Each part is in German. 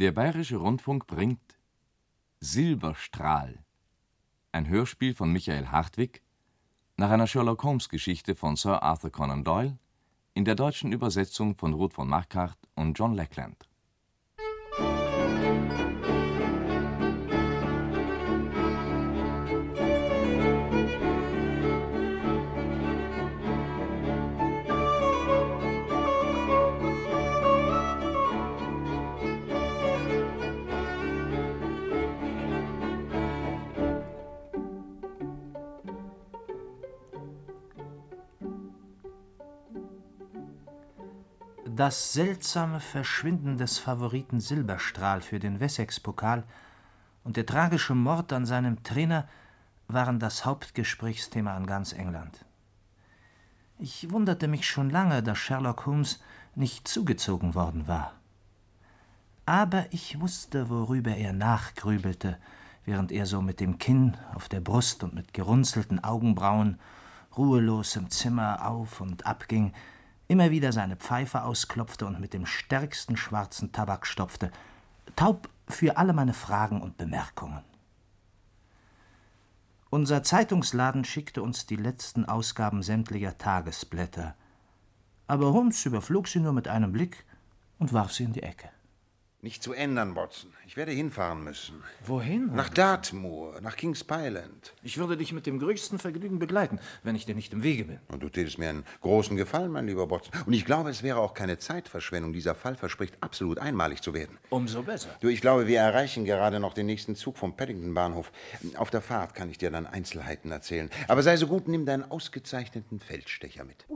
Der Bayerische Rundfunk bringt Silberstrahl, ein Hörspiel von Michael Hartwig nach einer Sherlock-Holmes-Geschichte von Sir Arthur Conan Doyle in der deutschen Übersetzung von Ruth von Marquardt und John Lackland. Das seltsame Verschwinden des Favoriten Silberstrahl für den Wessex-Pokal und der tragische Mord an seinem Trainer waren das Hauptgesprächsthema an ganz England. Ich wunderte mich schon lange, dass Sherlock Holmes nicht zugezogen worden war. Aber ich wusste, worüber er nachgrübelte, während er so mit dem Kinn auf der Brust und mit gerunzelten Augenbrauen ruhelos im Zimmer auf und abging, immer wieder seine Pfeife ausklopfte und mit dem stärksten schwarzen Tabak stopfte, taub für alle meine Fragen und Bemerkungen. Unser Zeitungsladen schickte uns die letzten Ausgaben sämtlicher Tagesblätter, aber Holmes überflog sie nur mit einem Blick und warf sie in die Ecke. Nicht zu ändern, Watson. Ich werde hinfahren müssen. Wohin? Nach Dartmoor, nach Kings Pyland. Ich würde dich mit dem größten Vergnügen begleiten, wenn ich dir nicht im Wege bin. Und du tätest mir einen großen Gefallen, mein lieber Watson. Und ich glaube, es wäre auch keine Zeitverschwendung. Dieser Fall verspricht absolut einmalig zu werden. Umso besser. Du, ich glaube, wir erreichen gerade noch den nächsten Zug vom Paddington-Bahnhof. Auf der Fahrt kann ich dir dann Einzelheiten erzählen. Aber sei so gut, nimm deinen ausgezeichneten Feldstecher mit.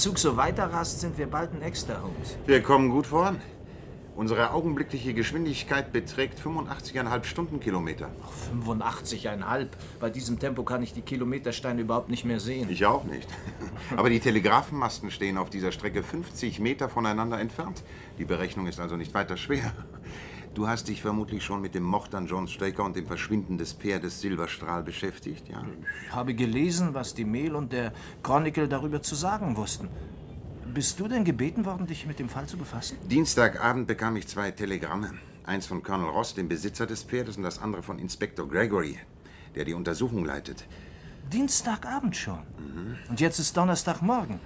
Zug so weiterrast, sind wir bald in Exterhomes. Wir kommen gut voran. Unsere augenblickliche Geschwindigkeit beträgt 85,5 Stundenkilometer. 85,5. Bei diesem Tempo kann ich die Kilometersteine überhaupt nicht mehr sehen. Ich auch nicht. Aber die Telegrafenmasten stehen auf dieser Strecke 50 Meter voneinander entfernt. Die Berechnung ist also nicht weiter schwer. Du hast dich vermutlich schon mit dem Mord an John Straker und dem Verschwinden des Pferdes Silberstrahl beschäftigt, ja? Ich habe gelesen, was die Mail und der Chronicle darüber zu sagen wussten. Bist du denn gebeten worden, dich mit dem Fall zu befassen? Dienstagabend bekam ich zwei Telegramme. Eins von Colonel Ross, dem Besitzer des Pferdes, und das andere von Inspektor Gregory, der die Untersuchung leitet. Dienstagabend schon. Und jetzt ist Donnerstagmorgen.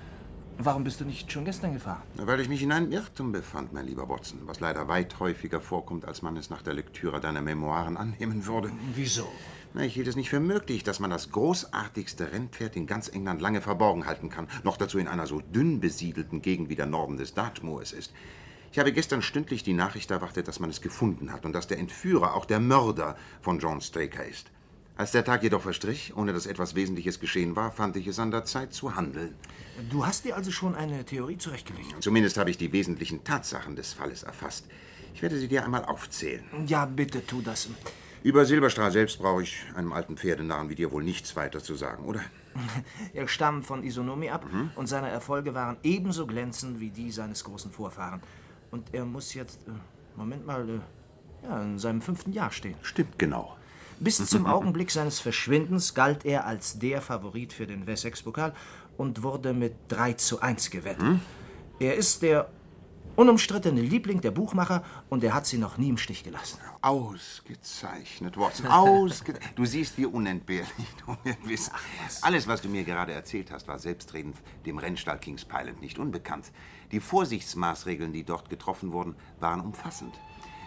Warum bist du nicht schon gestern gefahren? Weil ich mich in einem Irrtum befand, mein lieber Watson, was leider weit häufiger vorkommt, als man es nach der Lektüre deiner Memoiren annehmen würde. Wieso? Na, ich hielt es nicht für möglich, dass man das großartigste Rennpferd in ganz England lange verborgen halten kann. Noch dazu in einer so dünn besiedelten Gegend wie der Norden des Dartmoors ist. Ich habe gestern stündlich die Nachricht erwartet, dass man es gefunden hat und dass der Entführer auch der Mörder von John Straker ist. Als der Tag jedoch verstrich, ohne dass etwas Wesentliches geschehen war, fand ich es an der Zeit zu handeln. Du hast dir also schon eine Theorie zurechtgelegt. Zumindest habe ich die wesentlichen Tatsachen des Falles erfasst. Ich werde sie dir einmal aufzählen. Ja, bitte tu das. Über Silberstrahl selbst brauche ich einem alten Pferdenarren wie dir wohl nichts weiter zu sagen, oder? Er stammt von Isonomi ab und seine Erfolge waren ebenso glänzend wie die seines großen Vorfahren. Und er muss jetzt, äh, Moment mal, äh, ja, in seinem fünften Jahr stehen. Stimmt genau. Bis zum Augenblick seines Verschwindens galt er als der Favorit für den Wessex-Pokal und wurde mit 3 zu 1 gewettet. Er ist der unumstrittene Liebling der Buchmacher und er hat sie noch nie im Stich gelassen. Ausgezeichnet, Watson. Ausge du siehst, wie unentbehrlich du mir bist. Alles, was du mir gerade erzählt hast, war selbstredend dem Rennstall Kings Pilot nicht unbekannt. Die Vorsichtsmaßregeln, die dort getroffen wurden, waren umfassend.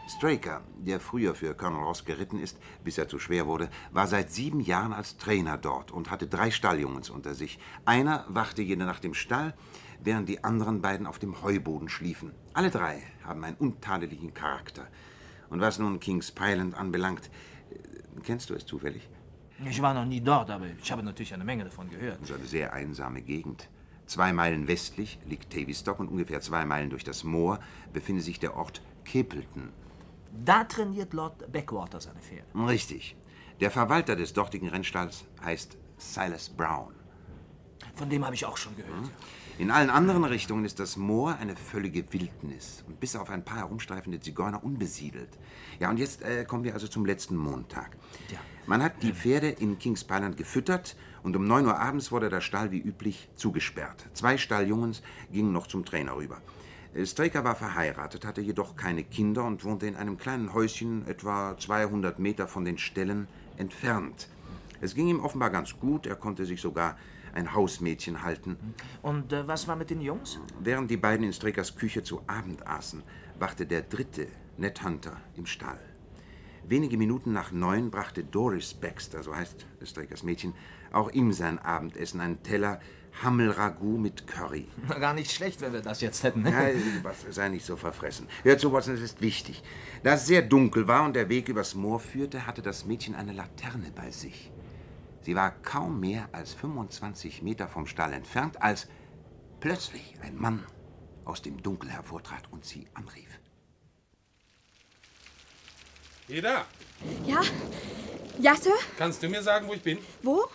Straker, der früher für Colonel Ross geritten ist, bis er zu schwer wurde, war seit sieben Jahren als Trainer dort und hatte drei Stalljungens unter sich. Einer wachte jede Nacht im Stall, während die anderen beiden auf dem Heuboden schliefen. Alle drei haben einen untadeligen Charakter. Und was nun Kings Pyland anbelangt, äh, kennst du es zufällig? Ich war noch nie dort, aber ich habe natürlich eine Menge davon gehört. Das ist eine sehr einsame Gegend. Zwei Meilen westlich liegt Tavistock und ungefähr zwei Meilen durch das Moor befindet sich der Ort Capleton. Da trainiert Lord Backwater seine Pferde. Richtig. Der Verwalter des dortigen Rennstalls heißt Silas Brown. Von dem habe ich auch schon gehört. Hm. In allen anderen Richtungen ist das Moor eine völlige Wildnis und bis auf ein paar herumstreifende Zigeuner unbesiedelt. Ja, und jetzt äh, kommen wir also zum letzten Montag. Ja. Man hat die Pferde in Kings Pyland gefüttert und um 9 Uhr abends wurde der Stall wie üblich zugesperrt. Zwei Stalljungens gingen noch zum Trainer rüber. Äh, Straker war verheiratet, hatte jedoch keine Kinder und wohnte in einem kleinen Häuschen etwa 200 Meter von den Ställen entfernt. Es ging ihm offenbar ganz gut, er konnte sich sogar ein Hausmädchen halten. Und äh, was war mit den Jungs? Während die beiden in Strakers Küche zu Abend aßen, wachte der dritte, Ned Hunter, im Stall. Wenige Minuten nach neun brachte Doris Baxter, so heißt Strakers Mädchen, auch ihm sein Abendessen, einen Teller Hammelragout mit Curry. Gar nicht schlecht, wenn wir das jetzt hätten. Ne? Ja, was, sei nicht so verfressen. Hör zu, Watson, es ist wichtig. Da es sehr dunkel war und der Weg übers Moor führte, hatte das Mädchen eine Laterne bei sich. Sie war kaum mehr als 25 Meter vom Stall entfernt, als plötzlich ein Mann aus dem Dunkel hervortrat und sie anrief. Eda? Ja? Ja, Sir? Kannst du mir sagen, wo ich bin? Wo?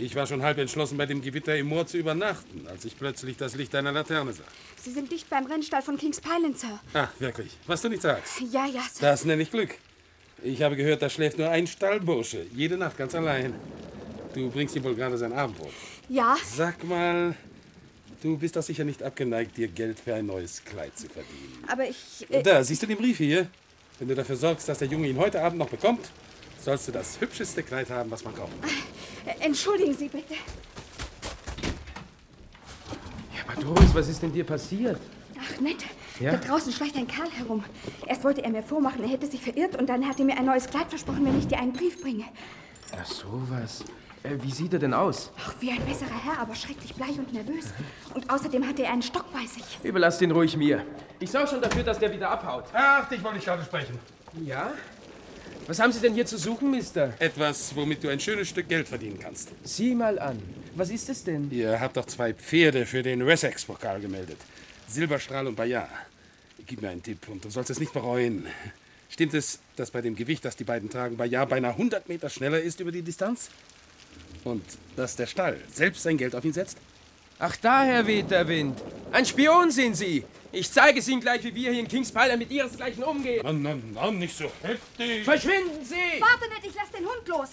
Ich war schon halb entschlossen, bei dem Gewitter im Moor zu übernachten, als ich plötzlich das Licht einer Laterne sah. Sie sind dicht beim Rennstall von Kings Pyland, Sir. Ach, wirklich? Was du nicht sagst? Ja, ja, Sir. Das nenne ich Glück. Ich habe gehört, da schläft nur ein Stallbursche. Jede Nacht ganz allein. Du bringst ihm wohl gerade sein Abendbrot. Ja. Sag mal, du bist doch sicher nicht abgeneigt, dir Geld für ein neues Kleid zu verdienen. Aber ich. Äh da, siehst du den Brief hier? Wenn du dafür sorgst, dass der Junge ihn heute Abend noch bekommt, sollst du das hübscheste Kleid haben, was man kaufen kann. Äh, entschuldigen Sie bitte. Ja, aber Doris, was ist denn dir passiert? Ach, nett. Ja? Da draußen schleicht ein Kerl herum. Erst wollte er mir vormachen, er hätte sich verirrt und dann hat er mir ein neues Kleid versprochen, wenn ich dir einen Brief bringe. Ach, sowas. Äh, wie sieht er denn aus? Ach, wie ein besserer Herr, aber schrecklich bleich und nervös. Und außerdem hat er einen Stock bei sich. Überlass den ruhig mir. Ich sorge schon dafür, dass der wieder abhaut. Ach, dich wollte ich gerade sprechen. Ja? Was haben Sie denn hier zu suchen, Mister? Etwas, womit du ein schönes Stück Geld verdienen kannst. Sieh mal an. Was ist es denn? Ihr habt doch zwei Pferde für den Wessex-Pokal gemeldet. Silberstrahl und Bayard. Gib mir einen Tipp und du sollst es nicht bereuen. Stimmt es, dass bei dem Gewicht, das die beiden tragen, Bayard beinahe 100 Meter schneller ist über die Distanz? Und dass der Stall selbst sein Geld auf ihn setzt? Ach, daher weht der Wind. Ein Spion sind Sie. Ich zeige es Ihnen gleich, wie wir hier in Kings Pilot mit Ihresgleichen umgehen. Mann, Mann, Mann, nicht so heftig. Verschwinden Sie! Warte nicht, ich lass den Hund los.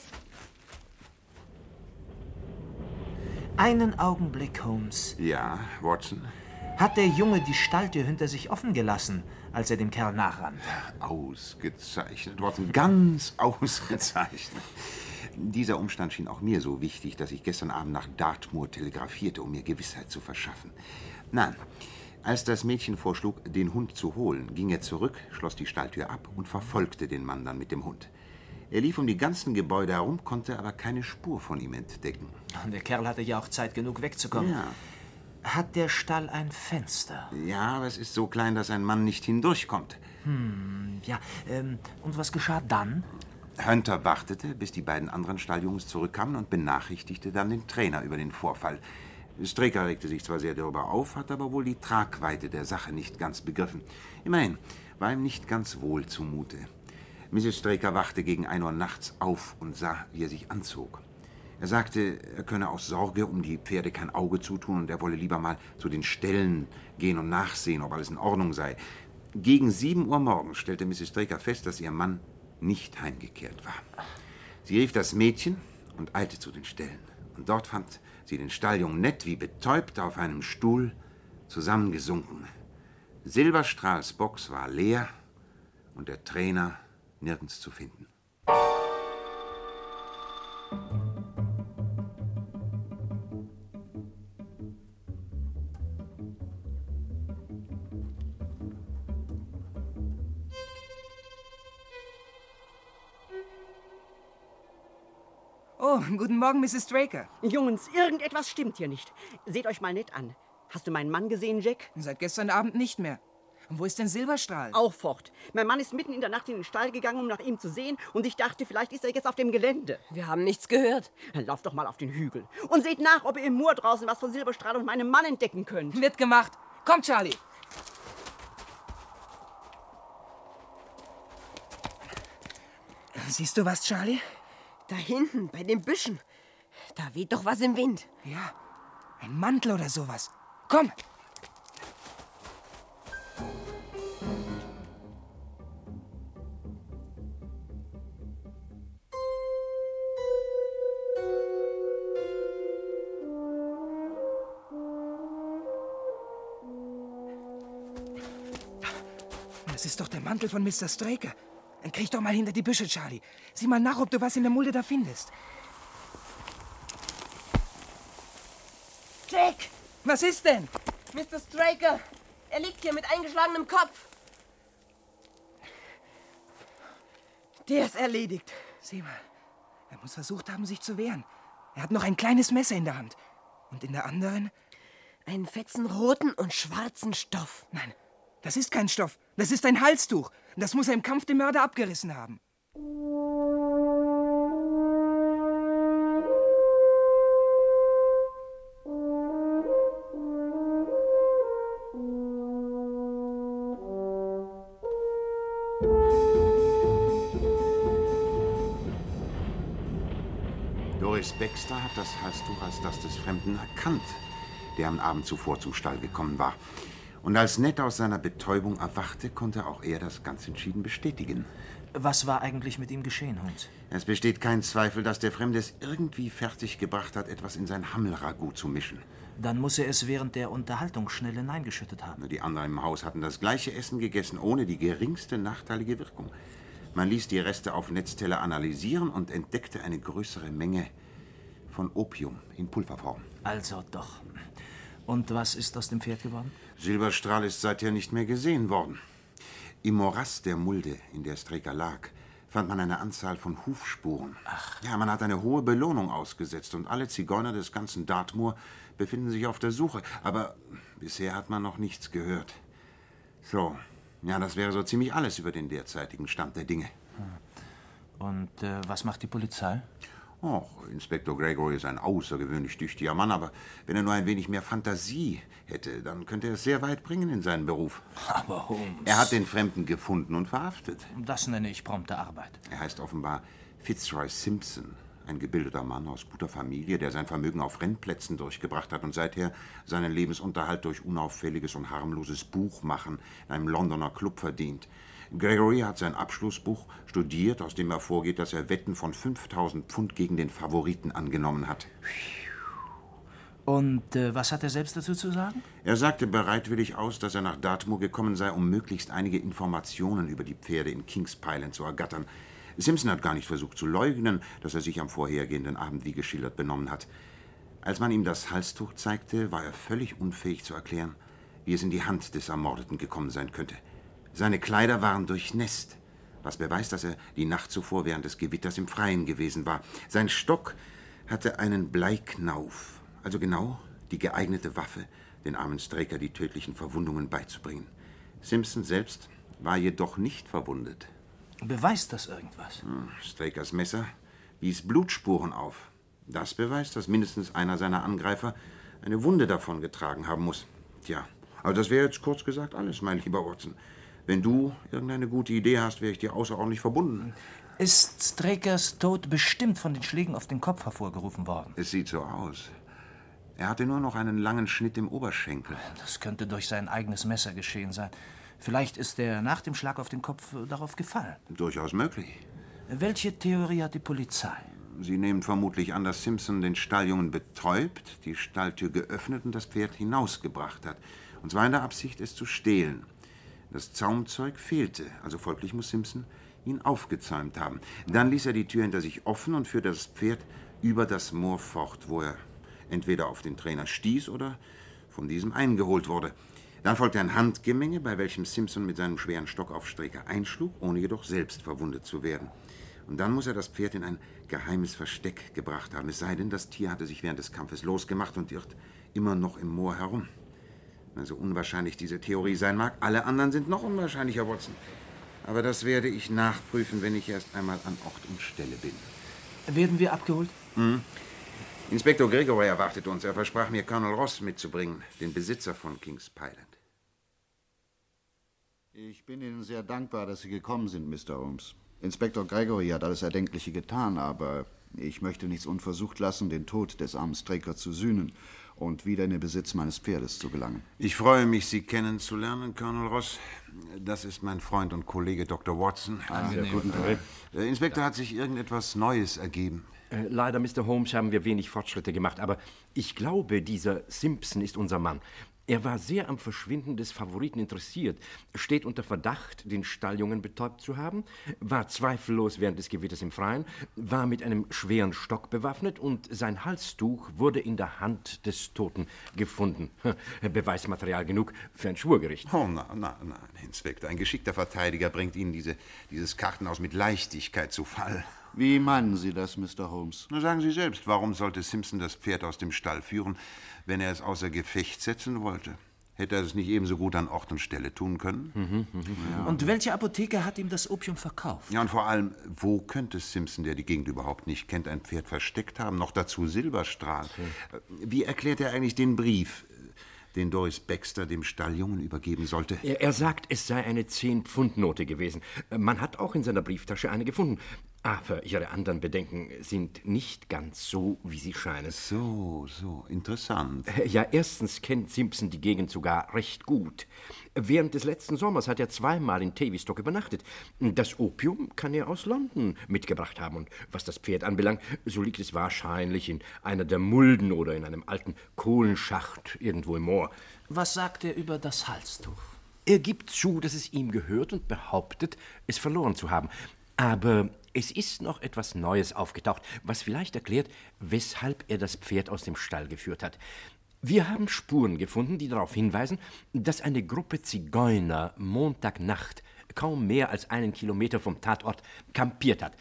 Einen Augenblick, Holmes. Ja, Watson? Hat der Junge die Stalltür hinter sich offen gelassen, als er dem Kerl nachrannte? Ausgezeichnet, Watson, ganz ausgezeichnet. Dieser Umstand schien auch mir so wichtig, dass ich gestern Abend nach Dartmoor telegrafierte, um mir Gewissheit zu verschaffen. Nein, als das Mädchen vorschlug, den Hund zu holen, ging er zurück, schloss die Stalltür ab und verfolgte den Mann dann mit dem Hund. Er lief um die ganzen Gebäude herum, konnte aber keine Spur von ihm entdecken. Der Kerl hatte ja auch Zeit genug wegzukommen. Ja. Hat der Stall ein Fenster? Ja, aber es ist so klein, dass ein Mann nicht hindurchkommt. Hm, ja. Ähm, und was geschah dann? Hunter wartete, bis die beiden anderen Stalljungs zurückkamen und benachrichtigte dann den Trainer über den Vorfall. Strecker regte sich zwar sehr darüber auf, hat aber wohl die Tragweite der Sache nicht ganz begriffen. Immerhin war ihm nicht ganz wohl zumute. Mrs. Straker wachte gegen ein Uhr nachts auf und sah, wie er sich anzog. Er sagte, er könne aus Sorge um die Pferde kein Auge zutun und er wolle lieber mal zu den Ställen gehen und nachsehen, ob alles in Ordnung sei. Gegen sieben Uhr morgens stellte Mrs. Straker fest, dass ihr Mann nicht heimgekehrt war. Sie rief das Mädchen und eilte zu den Ställen. Und dort fand sie den Stalljungen nett wie betäubt auf einem Stuhl zusammengesunken. Silberstrahls Box war leer und der Trainer nirgends zu finden. Oh, guten Morgen, Mrs. Draker. Jungs, irgendetwas stimmt hier nicht. Seht euch mal nett an. Hast du meinen Mann gesehen, Jack? Seit gestern Abend nicht mehr. Und wo ist denn Silberstrahl? Auch fort. Mein Mann ist mitten in der Nacht in den Stall gegangen, um nach ihm zu sehen, und ich dachte, vielleicht ist er jetzt auf dem Gelände. Wir haben nichts gehört. Dann lauft doch mal auf den Hügel und seht nach, ob ihr im Moor draußen was von Silberstrahl und meinem Mann entdecken könnt. Wird gemacht. Komm, Charlie. Siehst du was, Charlie? Da hinten, bei den Büschen. Da weht doch was im Wind. Ja. Ein Mantel oder sowas. Komm! Das ist doch der Mantel von Mr. Straker. Dann krieg doch mal hinter die Büsche, Charlie. Sieh mal nach, ob du was in der Mulde da findest. Jake! Was ist denn? Mr. Straker! Er liegt hier mit eingeschlagenem Kopf. Der ist erledigt. Sieh mal. Er muss versucht haben, sich zu wehren. Er hat noch ein kleines Messer in der Hand. Und in der anderen? Einen fetzen roten und schwarzen Stoff. Nein, das ist kein Stoff. Das ist ein Halstuch. Das muss er im Kampf dem Mörder abgerissen haben. Doris Baxter hat das Halstuch als das des Fremden erkannt, der am Abend zuvor zum Stall gekommen war. Und als Ned aus seiner Betäubung erwachte, konnte auch er das ganz entschieden bestätigen. Was war eigentlich mit ihm geschehen, Holmes? Es besteht kein Zweifel, dass der Fremde es irgendwie fertiggebracht hat, etwas in sein Hammelragout zu mischen. Dann muss er es während der Unterhaltung schnell hineingeschüttet haben. Die anderen im Haus hatten das gleiche Essen gegessen, ohne die geringste nachteilige Wirkung. Man ließ die Reste auf Netzteller analysieren und entdeckte eine größere Menge von Opium in Pulverform. Also doch. Und was ist aus dem Pferd geworden? Silberstrahl ist seither nicht mehr gesehen worden. Im Morass der Mulde, in der Streker lag, fand man eine Anzahl von Hufspuren. Ach. Ja, man hat eine hohe Belohnung ausgesetzt und alle Zigeuner des ganzen Dartmoor befinden sich auf der Suche. Aber bisher hat man noch nichts gehört. So, ja, das wäre so ziemlich alles über den derzeitigen Stand der Dinge. Und äh, was macht die Polizei? Och, Inspektor Gregory ist ein außergewöhnlich tüchtiger Mann, aber wenn er nur ein wenig mehr Fantasie hätte, dann könnte er es sehr weit bringen in seinen Beruf. Aber Holmes. Er hat den Fremden gefunden und verhaftet. Das nenne ich prompte Arbeit. Er heißt offenbar Fitzroy Simpson, ein gebildeter Mann aus guter Familie, der sein Vermögen auf Rennplätzen durchgebracht hat und seither seinen Lebensunterhalt durch unauffälliges und harmloses Buchmachen in einem Londoner Club verdient. Gregory hat sein Abschlussbuch studiert, aus dem hervorgeht, dass er Wetten von 5000 Pfund gegen den Favoriten angenommen hat. Und äh, was hat er selbst dazu zu sagen? Er sagte bereitwillig aus, dass er nach Dartmoor gekommen sei, um möglichst einige Informationen über die Pferde in Kings Pyland zu ergattern. Simpson hat gar nicht versucht zu leugnen, dass er sich am vorhergehenden Abend wie geschildert benommen hat. Als man ihm das Halstuch zeigte, war er völlig unfähig zu erklären, wie es in die Hand des Ermordeten gekommen sein könnte. Seine Kleider waren durchnässt, was beweist, dass er die Nacht zuvor während des Gewitters im Freien gewesen war. Sein Stock hatte einen Bleiknauf, also genau die geeignete Waffe, den armen Straker die tödlichen Verwundungen beizubringen. Simpson selbst war jedoch nicht verwundet. Beweist das irgendwas? Hm, Strakers Messer wies Blutspuren auf. Das beweist, dass mindestens einer seiner Angreifer eine Wunde davon getragen haben muss. Tja, aber das wäre jetzt kurz gesagt alles, mein lieber Watson. Wenn du irgendeine gute Idee hast, wäre ich dir außerordentlich verbunden. Ist Strakers Tod bestimmt von den Schlägen auf den Kopf hervorgerufen worden? Es sieht so aus. Er hatte nur noch einen langen Schnitt im Oberschenkel. Das könnte durch sein eigenes Messer geschehen sein. Vielleicht ist er nach dem Schlag auf den Kopf darauf gefallen. Durchaus möglich. Welche Theorie hat die Polizei? Sie nehmen vermutlich an, dass Simpson den Stalljungen betäubt, die Stalltür geöffnet und das Pferd hinausgebracht hat. Und zwar in der Absicht, es zu stehlen. Das Zaumzeug fehlte, also folglich muss Simpson ihn aufgezäumt haben. Dann ließ er die Tür hinter sich offen und führte das Pferd über das Moor fort, wo er entweder auf den Trainer stieß oder von diesem eingeholt wurde. Dann folgte ein Handgemenge, bei welchem Simpson mit seinem schweren Stock auf Strecker einschlug, ohne jedoch selbst verwundet zu werden. Und dann muss er das Pferd in ein geheimes Versteck gebracht haben, es sei denn, das Tier hatte sich während des Kampfes losgemacht und irrt immer noch im Moor herum. So unwahrscheinlich diese Theorie sein mag, alle anderen sind noch unwahrscheinlicher, Watson. Aber das werde ich nachprüfen, wenn ich erst einmal an Ort und Stelle bin. Werden wir abgeholt? Hm. Inspektor Gregory erwartet uns. Er versprach mir, Colonel Ross mitzubringen, den Besitzer von Kings Pyland. Ich bin Ihnen sehr dankbar, dass Sie gekommen sind, Mr. Holmes. Inspektor Gregory hat alles Erdenkliche getan, aber Ich möchte nichts unversucht lassen, den Tod des armen Straker zu sühnen und wieder in den Besitz meines Pferdes zu gelangen. Ich freue mich, Sie kennenzulernen, Colonel Ross. Das ist mein Freund und Kollege Dr. Watson. Ah, sehr guten Tag. Äh, Inspektor, hat sich irgendetwas Neues ergeben? Äh, leider, Mr. Holmes, haben wir wenig Fortschritte gemacht, aber ich glaube, dieser Simpson ist unser Mann. Er war sehr am Verschwinden des Favoriten interessiert, steht unter Verdacht, den Stalljungen betäubt zu haben, war zweifellos während des Gewitters im Freien, war mit einem schweren Stock bewaffnet und sein Halstuch wurde in der Hand des Toten gefunden. Beweismaterial genug für ein Schwurgericht. Oh, na, na, na, Inspektor, ein geschickter Verteidiger bringt Ihnen diese, dieses Kartenhaus mit Leichtigkeit zu Fall. Wie meinen Sie das, Mr. Holmes? Na, sagen Sie selbst, warum sollte Simpson das Pferd aus dem Stall führen, wenn er es außer Gefecht setzen wollte? Hätte er es nicht ebenso gut an Ort und Stelle tun können? Mhm, ja. Und welche Apotheke hat ihm das Opium verkauft? Ja, und vor allem, wo könnte Simpson, der die Gegend überhaupt nicht kennt, ein Pferd versteckt haben? Noch dazu Silberstrahl. Okay. Wie erklärt er eigentlich den Brief, den Doris Baxter dem Stalljungen übergeben sollte? Er, er sagt, es sei eine Zehn-Pfund-Note gewesen. Man hat auch in seiner Brieftasche eine gefunden. Aber Ihre anderen Bedenken sind nicht ganz so, wie sie scheinen. So, so, interessant. Ja, erstens kennt Simpson die Gegend sogar recht gut. Während des letzten Sommers hat er zweimal in Tavistock übernachtet. Das Opium kann er aus London mitgebracht haben. Und was das Pferd anbelangt, so liegt es wahrscheinlich in einer der Mulden oder in einem alten Kohlenschacht irgendwo im Moor. Was sagt er über das Halstuch? Er gibt zu, dass es ihm gehört und behauptet, es verloren zu haben. Aber es ist noch etwas Neues aufgetaucht, was vielleicht erklärt, weshalb er das Pferd aus dem Stall geführt hat. Wir haben Spuren gefunden, die darauf hinweisen, dass eine Gruppe Zigeuner Montagnacht kaum mehr als einen Kilometer vom Tatort kampiert hat.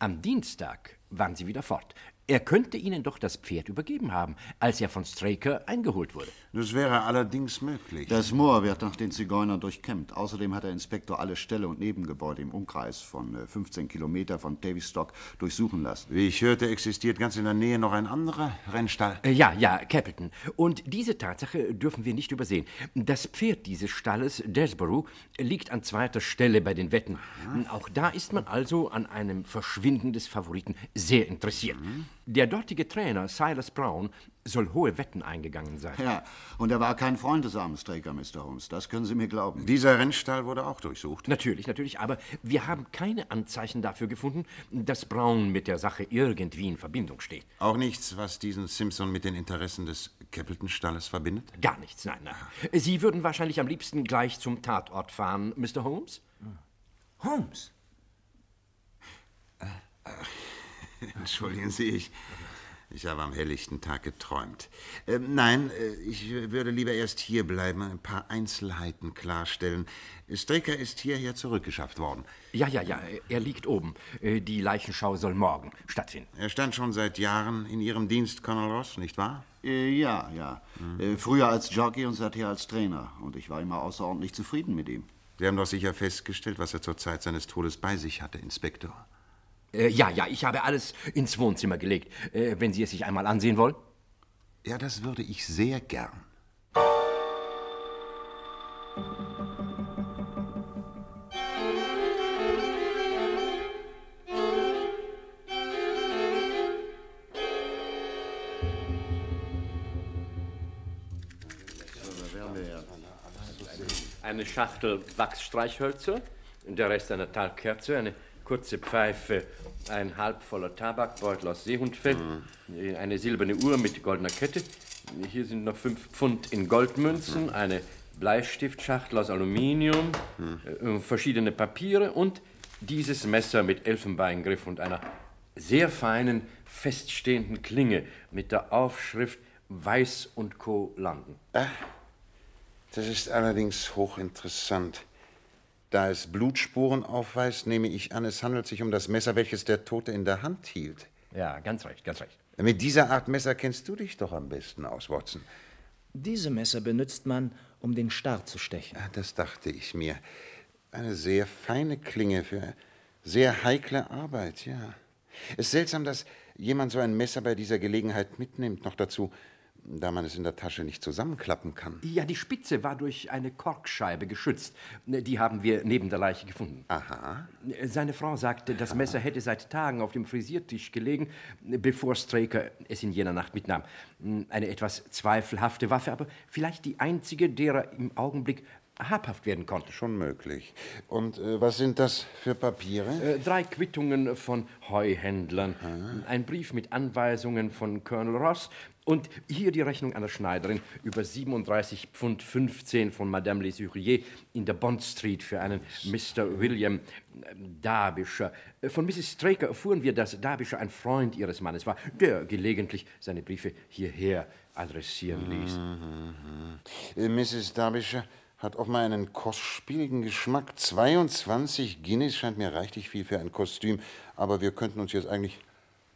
Am Dienstag waren sie wieder fort. Er könnte Ihnen doch das Pferd übergeben haben, als er von Straker eingeholt wurde. Das wäre allerdings möglich. Das Moor wird nach den Zigeunern durchkämmt. Außerdem hat der Inspektor alle Ställe und Nebengebäude im Umkreis von 15 äh, Kilometer von Tavistock durchsuchen lassen. Wie ich hörte, existiert ganz in der Nähe noch ein anderer Rennstall. Äh, ja, ja, Capleton. Und diese Tatsache dürfen wir nicht übersehen. Das Pferd dieses Stalles, Desborough, liegt an zweiter Stelle bei den Wetten. Ja. Auch da ist man also an einem Verschwinden des Favoriten sehr interessiert. Mhm. Der dortige Trainer Silas Brown soll hohe Wetten eingegangen sein. Ja, und er war kein Freund des armen Straker, Mr. Holmes. Das können Sie mir glauben. Dieser Rennstall wurde auch durchsucht. Natürlich, natürlich. Aber wir haben keine Anzeichen dafür gefunden, dass Brown mit der Sache irgendwie in Verbindung steht. Auch nichts, was diesen Simpson mit den Interessen des Capleton-Stalles verbindet? Gar nichts, nein, nein. Sie würden wahrscheinlich am liebsten gleich zum Tatort fahren, Mr. Holmes? Holmes? Äh, äh. Entschuldigen Sie, ich, ich habe am helllichten Tag geträumt. Ähm, nein, äh, ich würde lieber erst hier bleiben, ein paar Einzelheiten klarstellen. Strecker ist hierher zurückgeschafft worden. Ja, ja, ja, er liegt oben. Äh, die Leichenschau soll morgen stattfinden. Er stand schon seit Jahren in Ihrem Dienst, Colonel Ross, nicht wahr? Äh, ja, ja. Mhm. früher als Jockey und seither als Trainer. Und ich war immer außerordentlich zufrieden mit ihm. Sie haben doch sicher festgestellt, was er zur Zeit seines Todes bei sich hatte, Inspektor. Äh, ja, ja, ich habe alles ins Wohnzimmer gelegt. Äh, wenn Sie es sich einmal ansehen wollen? Ja, das würde ich sehr gern. Eine Schachtel Wachsstreichhölzer, der Rest einer Talgkerze, eine kurze Pfeife, ein halb voller Tabakbeutel aus Seehundfell, mhm. eine silberne Uhr mit goldener Kette. Hier sind noch fünf Pfund in Goldmünzen, mhm. eine Bleistiftschachtel aus Aluminium, mhm. äh, verschiedene Papiere und dieses Messer mit Elfenbeingriff und einer sehr feinen, feststehenden Klinge mit der Aufschrift Weiß und Co. London. Ah, das ist allerdings hochinteressant. Da es Blutspuren aufweist, nehme ich an, es handelt sich um das Messer, welches der Tote in der Hand hielt. Ja, ganz recht, ganz recht. Mit dieser Art Messer kennst du dich doch am besten aus, Watson. Diese Messer benutzt man, um den Star zu stechen. Ah, das dachte ich mir. Eine sehr feine Klinge für sehr heikle Arbeit, ja. Es ist seltsam, dass jemand so ein Messer bei dieser Gelegenheit mitnimmt. Noch dazu da man es in der Tasche nicht zusammenklappen kann. Ja, die Spitze war durch eine Korkscheibe geschützt. Die haben wir neben der Leiche gefunden. Aha. Seine Frau sagte, das Messer hätte seit Tagen auf dem Frisiertisch gelegen, bevor Straker es in jener Nacht mitnahm. Eine etwas zweifelhafte Waffe, aber vielleicht die einzige, der er im Augenblick habhaft werden konnte. Schon möglich. Und äh, was sind das für Papiere? Äh, drei Quittungen von Heuhändlern, Aha. ein Brief mit Anweisungen von Colonel Ross und hier die Rechnung einer Schneiderin über 37 Pfund 15 von Madame Les in der Bond Street für einen Mr. William äh, Derbyshire. Von Mrs. Straker erfuhren wir, dass Derbyshire ein Freund ihres Mannes war, der gelegentlich seine Briefe hierher adressieren ließ. Mhm. Äh, Mrs. Derbyshire hat offenbar einen kostspieligen Geschmack. 22 Guinness scheint mir reichlich viel für ein Kostüm. Aber wir könnten uns jetzt eigentlich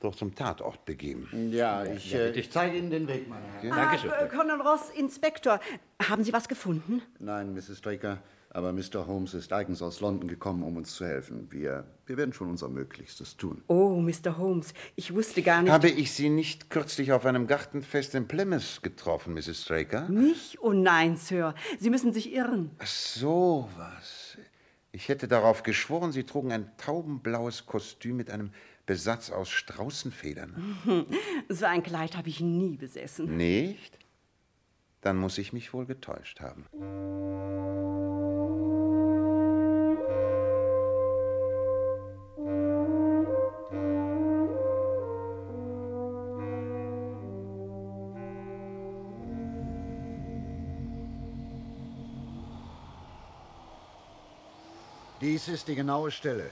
doch zum Tatort begeben. Ja, ich, ja, äh, ich zeige Ihnen den Weg, meine Herren. Ah, Dankeschön. Äh, Colonel Ross, Inspektor, haben Sie was gefunden? Nein, Mrs. Straker, aber Mr. Holmes ist eigens aus London gekommen, um uns zu helfen. Wir, wir werden schon unser Möglichstes tun. Oh, Mr. Holmes, ich wusste gar nicht... Habe ich Sie nicht kürzlich auf einem Gartenfest in Plymouth getroffen, Mrs. Straker? Mich? Oh nein, Sir. Sie müssen sich irren. Ach, so was. Ich hätte darauf geschworen, Sie trugen ein taubenblaues Kostüm mit einem Besatz aus Straußenfedern. So ein Kleid habe ich nie besessen. Nicht? Dann muss ich mich wohl getäuscht haben. Dies ist die genaue Stelle.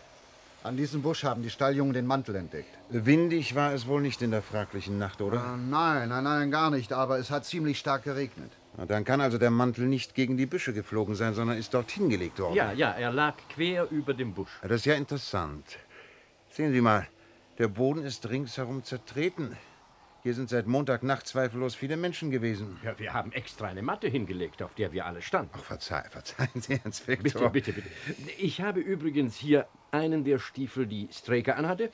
An diesem Busch haben die Stalljungen den Mantel entdeckt. Windig war es wohl nicht in der fraglichen Nacht, oder? Äh, nein, nein, nein, gar nicht. Aber es hat ziemlich stark geregnet. Na, dann kann also der Mantel nicht gegen die Büsche geflogen sein, sondern ist dort hingelegt worden. Ja, ja, er lag quer über dem Busch. Das ist ja interessant. Sehen Sie mal, der Boden ist ringsherum zertreten. Hier sind seit Montagnacht zweifellos viele Menschen gewesen. Ja, wir haben extra eine Matte hingelegt, auf der wir alle standen. Ach, verzeih, verzeihen Sie, Inspektor. Bitte, bitte, bitte. Ich habe übrigens hier einen der Stiefel, die Straker anhatte,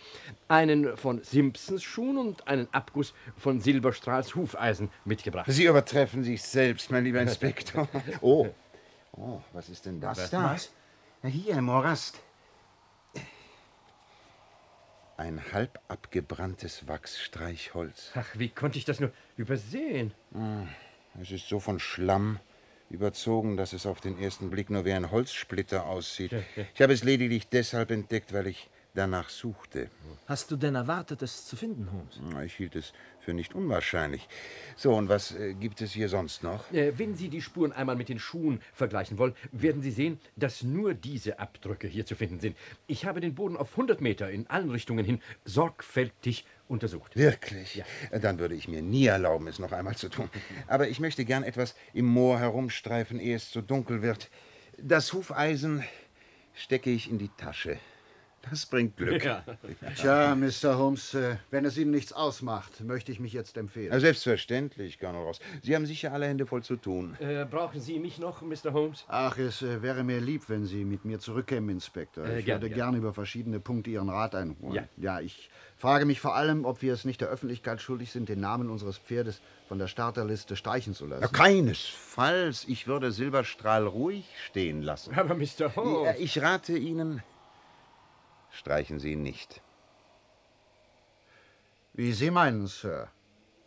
einen von Simpsons Schuhen und einen Abguss von Silberstrahls Hufeisen mitgebracht. Sie übertreffen sich selbst, mein lieber Inspektor. Oh, oh was ist denn das was, da? Was? Na, hier im Morast. Ein halb abgebranntes Wachsstreichholz. Ach, wie konnte ich das nur übersehen? Hm, es ist so von Schlamm überzogen, dass es auf den ersten Blick nur wie ein Holzsplitter aussieht. Ich habe es lediglich deshalb entdeckt, weil ich danach suchte. Hast du denn erwartet, es zu finden, Holmes? Ich hielt es für nicht unwahrscheinlich. So, und was äh, gibt es hier sonst noch? Äh, wenn Sie die Spuren einmal mit den Schuhen vergleichen wollen, werden Sie sehen, dass nur diese Abdrücke hier zu finden sind. Ich habe den Boden auf 100 Meter in allen Richtungen hin sorgfältig untersucht. Wirklich? Ja. Äh, dann würde ich mir nie erlauben, es noch einmal zu tun. Aber ich möchte gern etwas im Moor herumstreifen, ehe es zu dunkel wird. Das Hufeisen stecke ich in die Tasche. Das bringt Glück. Ja. Tja, Mr. Holmes, äh, wenn es Ihnen nichts ausmacht, möchte ich mich jetzt empfehlen. Ja, selbstverständlich, Colonel Ross. Sie haben sicher alle Hände voll zu tun. Äh, brauchen Sie mich noch, Mr. Holmes? Ach, es äh, wäre mir lieb, wenn Sie mit mir zurückkämen, Inspektor. Äh, ich gern, würde gern. gern über verschiedene Punkte Ihren Rat einholen. Ja. ja, ich frage mich vor allem, ob wir es nicht der Öffentlichkeit schuldig sind, den Namen unseres Pferdes von der Starterliste streichen zu lassen. Ja, keinesfalls. Ich würde Silberstrahl ruhig stehen lassen. Aber Mr. Holmes... Ich rate Ihnen, streichen Sie ihn nicht. Wie Sie meinen, Sir.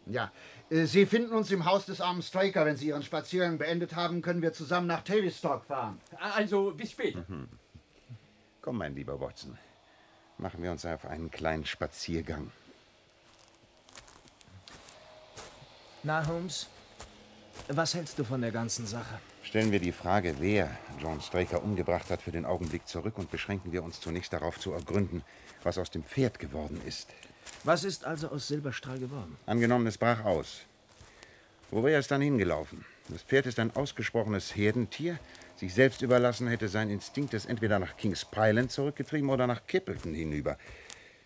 Ja, äh, Sie finden uns im Haus des armen Straker. Wenn Sie Ihren Spaziergang beendet haben, können wir zusammen nach Tavistock fahren. Also bis später. Mhm. Komm, mein lieber Watson. Machen wir uns auf einen kleinen Spaziergang. Na, Holmes, was hältst du von der ganzen Sache? Stellen wir die Frage, wer John Straker umgebracht hat, für den Augenblick zurück und beschränken wir uns zunächst darauf zu ergründen, was aus dem Pferd geworden ist. Was ist also aus Silberstrahl geworden? Angenommen, es brach aus. Wo wäre es dann hingelaufen? Das Pferd ist ein ausgesprochenes Herdentier. Sich selbst überlassen hätte sein Instinkt es entweder nach Kings Pyland zurückgetrieben oder nach Kippelton hinüber.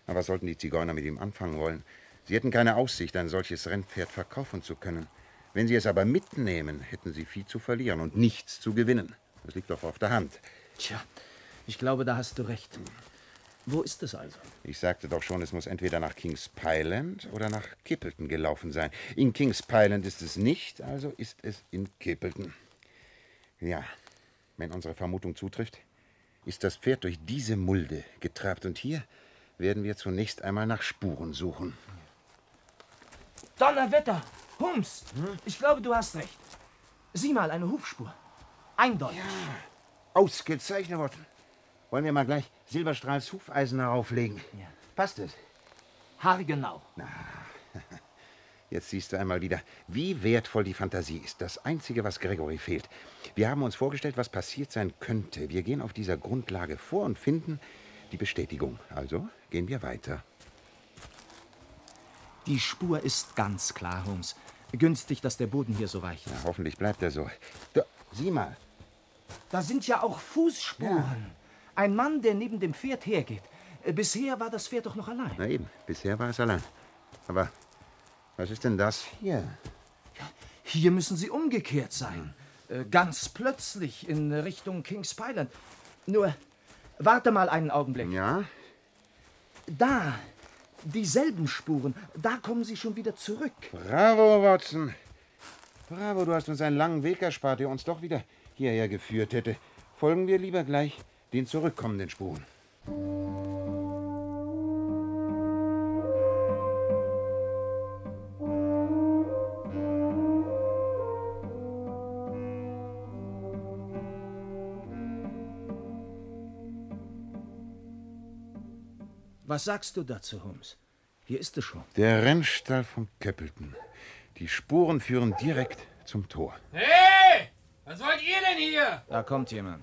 Aber was sollten die Zigeuner mit ihm anfangen wollen? Sie hätten keine Aussicht, ein solches Rennpferd verkaufen zu können. Wenn Sie es aber mitnehmen, hätten Sie viel zu verlieren und nichts zu gewinnen. Das liegt doch auf der Hand. Tja, ich glaube, da hast du recht. Wo ist es also? Ich sagte doch schon, es muss entweder nach Kings Pyland oder nach Kippelton gelaufen sein. In Kings Pyland ist es nicht, also ist es in Kippelton. Ja, wenn unsere Vermutung zutrifft, ist das Pferd durch diese Mulde getrabt. Und hier werden wir zunächst einmal nach Spuren suchen. Donnerwetter! Hums! Hm? Ich glaube, du hast recht. Sieh mal, eine Hufspur. Eindeutig. Ja. Ausgezeichnet worden. Wollen wir mal gleich Silberstrahls Hufeisen darauflegen? Ja. Passt es? Haargenau. Na, jetzt siehst du einmal wieder, wie wertvoll die Fantasie ist. Das Einzige, was Gregory fehlt. Wir haben uns vorgestellt, was passiert sein könnte. Wir gehen auf dieser Grundlage vor und finden die Bestätigung. Also gehen wir weiter. Die Spur ist ganz klar, Holmes. Günstig, dass der Boden hier so weich ist. Ja, hoffentlich bleibt er so. Da, sieh mal. Da sind ja auch Fußspuren. Ja. Ein Mann, der neben dem Pferd hergeht. Äh, bisher war das Pferd doch noch allein. Na eben, bisher war es allein. Aber was ist denn das hier? Ja, hier müssen sie umgekehrt sein. Hm. Ganz plötzlich in Richtung Kings Pyland. Nur, warte mal einen Augenblick. Ja? Da, dieselben Spuren. Da kommen sie schon wieder zurück. Bravo, Watson. Bravo, du hast uns einen langen Weg erspart, der uns doch wieder hierher geführt hätte. Folgen wir lieber gleich den zurückkommenden Spuren. Was sagst du dazu, Holmes? Hier ist es schon. Der Rennstall von Köppelten. Die Spuren führen direkt zum Tor. Hey! Was wollt ihr denn hier? Da kommt jemand.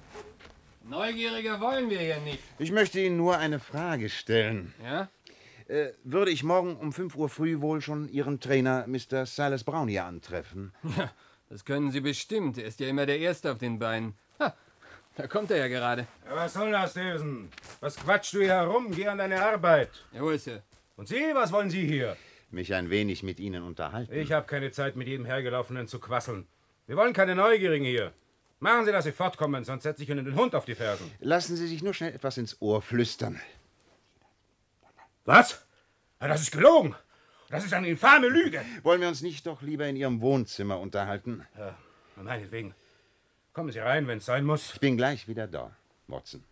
Neugieriger wollen wir hier nicht. Ich möchte Ihnen nur eine Frage stellen. Ja? Äh, würde ich morgen um 5 Uhr früh wohl schon Ihren Trainer Mr. Silas Brown hier antreffen? Ja, das können Sie bestimmt. Er ist ja immer der Erste auf den Beinen. Da kommt er ja gerade. Ja, was soll das, Stevenson? Was quatschst du hier herum? Geh an deine Arbeit. Ja, wo ist er? Und Sie, was wollen Sie hier? Mich ein wenig mit Ihnen unterhalten. Ich habe keine Zeit, mit jedem Hergelaufenen zu quasseln. Wir wollen keine Neugierigen hier. Machen Sie, dass Sie fortkommen, sonst setze ich Ihnen den Hund auf die Fersen. Lassen Sie sich nur schnell etwas ins Ohr flüstern. Was? Ja, das ist gelogen. Das ist eine infame Lüge. Wollen wir uns nicht doch lieber in Ihrem Wohnzimmer unterhalten? Ja, meinetwegen. Kommen Sie rein, wenn es sein muss. Ich bin gleich wieder da, Watson.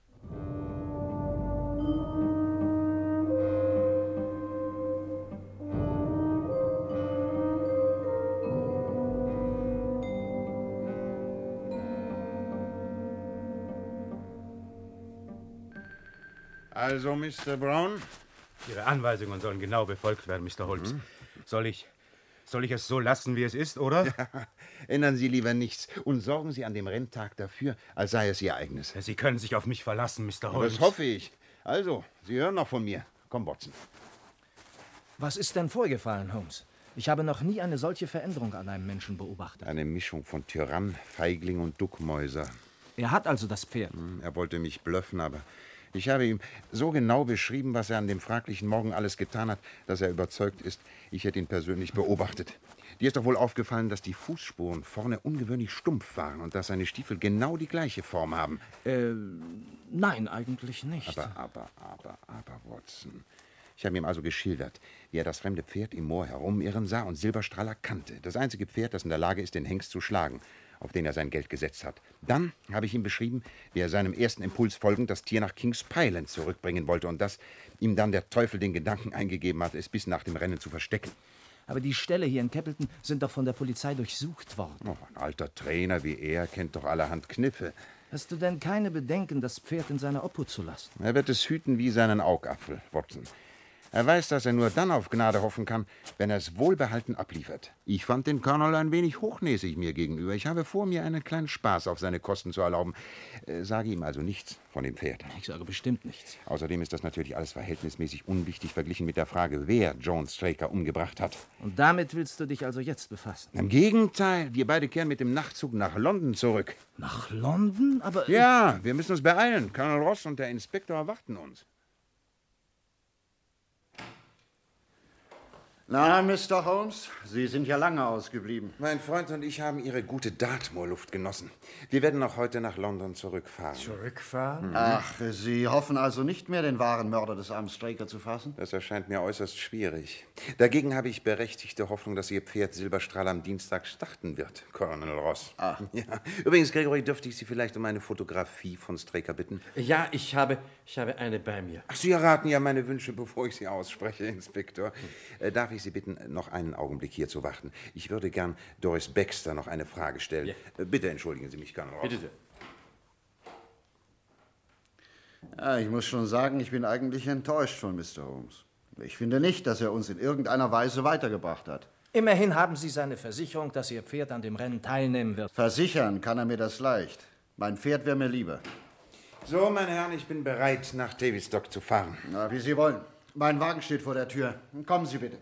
Also, Mr. Brown? Ihre Anweisungen sollen genau befolgt werden, Mr. Holmes. Mhm. Soll ich. Soll ich es so lassen, wie es ist, oder? Ja, ändern Sie lieber nichts und sorgen Sie an dem Renntag dafür, als sei es Ihr eigenes. Sie können sich auf mich verlassen, Mr. Holmes. Das hoffe ich. Also, Sie hören noch von mir. Komm, Watson. Was ist denn vorgefallen, Holmes? Ich habe noch nie eine solche Veränderung an einem Menschen beobachtet. Eine Mischung von Tyrann, Feigling und Duckmäuser. Er hat also das Pferd. Hm, er wollte mich blöffen, aber ich habe ihm so genau beschrieben, was er an dem fraglichen Morgen alles getan hat, dass er überzeugt ist, ich hätte ihn persönlich beobachtet. Dir ist doch wohl aufgefallen, dass die Fußspuren vorne ungewöhnlich stumpf waren und dass seine Stiefel genau die gleiche Form haben. Äh, nein, eigentlich nicht. Aber, aber, aber, aber, Watson. Ich habe ihm also geschildert, wie er das fremde Pferd im Moor herumirren sah und Silberstrahler kannte. Das einzige Pferd, das in der Lage ist, den Hengst zu schlagen auf den er sein Geld gesetzt hat. Dann habe ich ihm beschrieben, wie er seinem ersten Impuls folgend das Tier nach Kings Pyland zurückbringen wollte und dass ihm dann der Teufel den Gedanken eingegeben hat, es bis nach dem Rennen zu verstecken. Aber die Ställe hier in Cappleton sind doch von der Polizei durchsucht worden. Oh, ein alter Trainer wie er kennt doch allerhand Kniffe. Hast du denn keine Bedenken, das Pferd in seiner Obhut zu lassen? Er wird es hüten wie seinen Augapfel, Watson. Er weiß, dass er nur dann auf Gnade hoffen kann, wenn er es wohlbehalten abliefert. Ich fand den Colonel ein wenig hochnäsig mir gegenüber. Ich habe vor, mir einen kleinen Spaß auf seine Kosten zu erlauben. Äh, sage ihm also nichts von dem Pferd. Ich sage bestimmt nichts. Außerdem ist das natürlich alles verhältnismäßig unwichtig verglichen mit der Frage, wer John Straker umgebracht hat. Und damit willst du dich also jetzt befassen? Im Gegenteil, wir beide kehren mit dem Nachtzug nach London zurück. Nach London? Aber. Ja, wir müssen uns beeilen. Colonel Ross und der Inspektor erwarten uns. Na, Mr. Holmes, Sie sind ja lange ausgeblieben. Mein Freund und ich haben Ihre gute Dartmoor-Luft genossen. Wir werden auch heute nach London zurückfahren. Zurückfahren? Mhm. Ach, Sie hoffen also nicht mehr, den wahren Mörder des armen Straker zu fassen? Das erscheint mir äußerst schwierig. Dagegen habe ich berechtigte Hoffnung, dass Ihr Pferd Silberstrahl am Dienstag starten wird, Colonel Ross. Ah. Ja. Übrigens, Gregory, dürfte ich Sie vielleicht um eine Fotografie von Straker bitten? Ja, ich habe, ich habe eine bei mir. Ach, Sie erraten ja meine Wünsche, bevor ich sie ausspreche, Inspektor. Äh, darf ich Sie bitten, noch einen Augenblick hier zu warten? Ich würde gern Doris Baxter noch eine Frage stellen. Äh, Bitte entschuldigen Sie mich, Colonel Ross. Bitte sehr. Ja, ich muss schon sagen, ich bin eigentlich enttäuscht von Mr. Holmes. Ich finde nicht, dass er uns in irgendeiner Weise weitergebracht hat. Immerhin haben Sie seine Versicherung, dass Ihr Pferd an dem Rennen teilnehmen wird. Versichern kann er mir das leicht. Mein Pferd wäre mir lieber. So, meine Herren, ich bin bereit, nach Tavistock zu fahren. Na, wie Sie wollen. Mein Wagen steht vor der Tür. Kommen Sie bitte.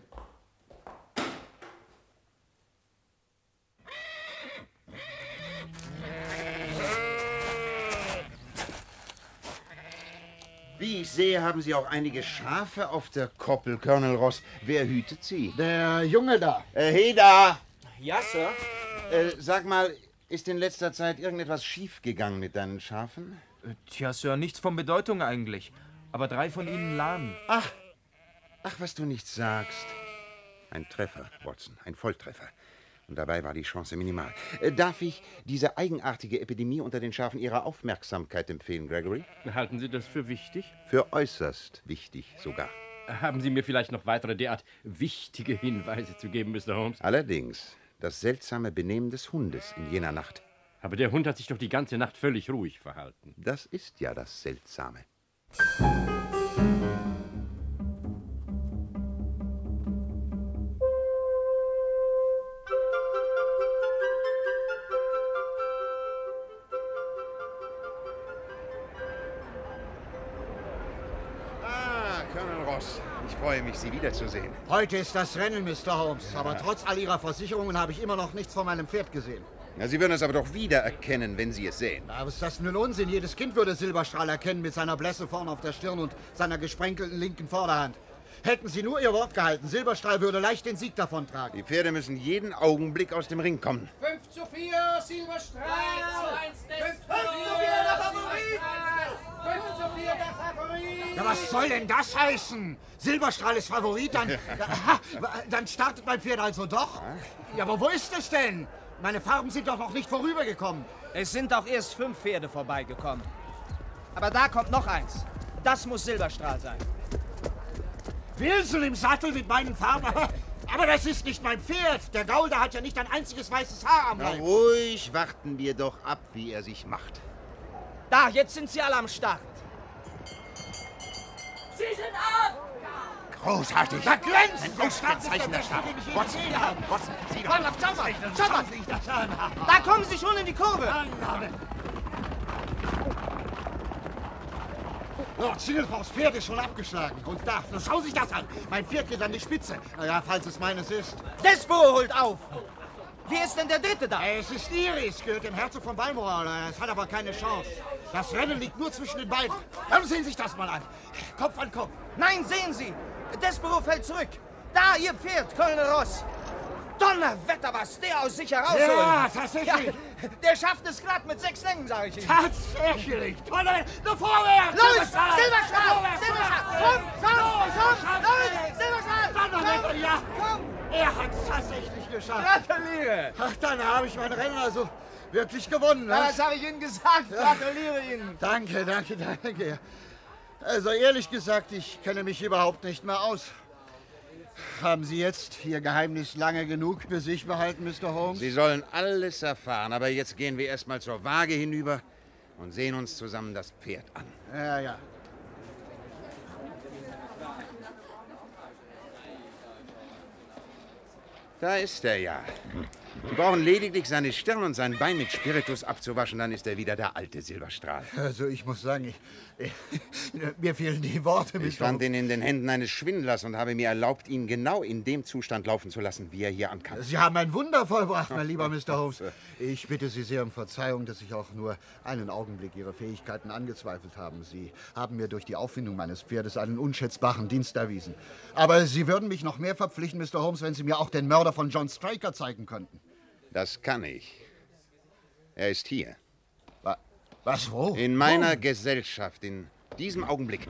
Wie ich sehe, haben Sie auch einige Schafe auf der Koppel, Colonel Ross. Wer hütet sie? Der Junge da. Äh, Heda! Ja, Sir. Äh, sag mal, ist in letzter Zeit irgendetwas schiefgegangen mit deinen Schafen? Tja, Sir, nichts von Bedeutung eigentlich. Aber drei von ihnen lahmen. Ach, ach, was du nicht sagst. Ein Treffer, Watson, ein Volltreffer. Und dabei war die Chance minimal. Äh, darf ich diese eigenartige Epidemie unter den Schafen Ihrer Aufmerksamkeit empfehlen, Gregory? Halten Sie das für wichtig? Für äußerst wichtig sogar. Haben Sie mir vielleicht noch weitere derart wichtige Hinweise zu geben, Mr. Holmes? Allerdings, das seltsame Benehmen des Hundes in jener Nacht. Aber der Hund hat sich doch die ganze Nacht völlig ruhig verhalten. Das ist ja das Seltsame. Sie wiederzusehen. Heute ist das Rennen, Mr. Holmes. Aber trotz all Ihrer Versicherungen habe ich immer noch nichts von meinem Pferd gesehen. Na, Sie würden es aber doch wiedererkennen, wenn Sie es sehen. Na, was ist das für ein Unsinn? Jedes Kind würde Silberstrahl erkennen mit seiner Blässe vorne auf der Stirn und seiner gesprenkelten linken Vorderhand. Hätten Sie nur Ihr Wort gehalten, Silberstrahl würde leicht den Sieg davontragen. Die Pferde müssen jeden Augenblick aus dem Ring kommen. 5 zu 4, Silberstrahl! 5 zu 4, der Favorit! 5 zu 4, der Favorit! Ja, was soll denn das heißen? Silberstrahl ist Favorit, dann, Aha, dann startet mein Pferd also doch. Ja, aber wo ist es denn? Meine Farben sind doch noch nicht vorübergekommen. Es sind auch erst fünf Pferde vorbeigekommen. Aber da kommt noch eins. Das muss Silberstrahl sein. Wilson im Sattel mit meinen Farben. Aber das ist nicht mein Pferd. Der Gaul, der hat ja nicht ein einziges weißes Haar am Na, Leib. ruhig warten wir doch ab, wie er sich macht. Da, jetzt sind sie alle am Start. Sie sind ab! Großartig. Da glänzt Ein der Start ist der je Watson. Watson, sieh doch. Schau mal, schau mal. Da kommen sie schon in die Kurve. Lord Singlethorpes Pferd ist schon abgeschlagen. Und da, schau sich das an. Mein Pferd geht an die Spitze. Naja, falls es meines ist. Despo holt auf. Wer ist denn der Dritte da? Es ist Iris, gehört dem Herzog von Balmoral. Es hat aber keine Chance. Das Rennen liegt nur zwischen den beiden. Dann sehen Sie sich das mal an. Kopf an Kopf. Nein, sehen Sie. Despero fällt zurück. Da, Ihr Pferd, Colonel Ross. Donnerwetter, was der aus sich herausholt. Ja, tatsächlich. Ja, der schafft es glatt mit sechs Längen, sage ich Ihnen. Tatsächlich. Tolle. Nur vorwärts. Los, Silberstrahl. Silberstrahl, Silberstrahl. Komm, komm, komm, los, Silberstrahl. Donnerwetter, ja. Komm. Er hat es tatsächlich geschafft. Gratuliere. Ach, dann habe ich mein Rennen also wirklich gewonnen. Ja, was? das habe ich Ihnen gesagt. Gratuliere Ihnen. Danke, danke, danke. Also ehrlich gesagt, ich kenne mich überhaupt nicht mehr aus. Haben Sie jetzt Ihr Geheimnis lange genug für sich behalten, Mr. Holmes? Sie sollen alles erfahren, aber jetzt gehen wir erstmal zur Waage hinüber und sehen uns zusammen das Pferd an. Ja, ja. Da ist er ja. Sie brauchen lediglich seine Stirn und sein Bein mit Spiritus abzuwaschen, dann ist er wieder der alte Silberstrahl. Also ich muss sagen, ich, ich, mir fehlen die Worte. Ich fand ihn in den Händen eines Schwindlers und habe mir erlaubt, ihn genau in dem Zustand laufen zu lassen, wie er hier ankam. Sie haben ein Wunder vollbracht, mein lieber Mr. Holmes. Ich bitte Sie sehr um Verzeihung, dass ich auch nur einen Augenblick Ihre Fähigkeiten angezweifelt habe. Sie haben mir durch die Auffindung meines Pferdes einen unschätzbaren Dienst erwiesen. Aber Sie würden mich noch mehr verpflichten, Mr. Holmes, wenn Sie mir auch den Mörder von John Straker zeigen könnten. Das kann ich. Er ist hier. Was, wo? In meiner wo? Gesellschaft, in diesem Augenblick.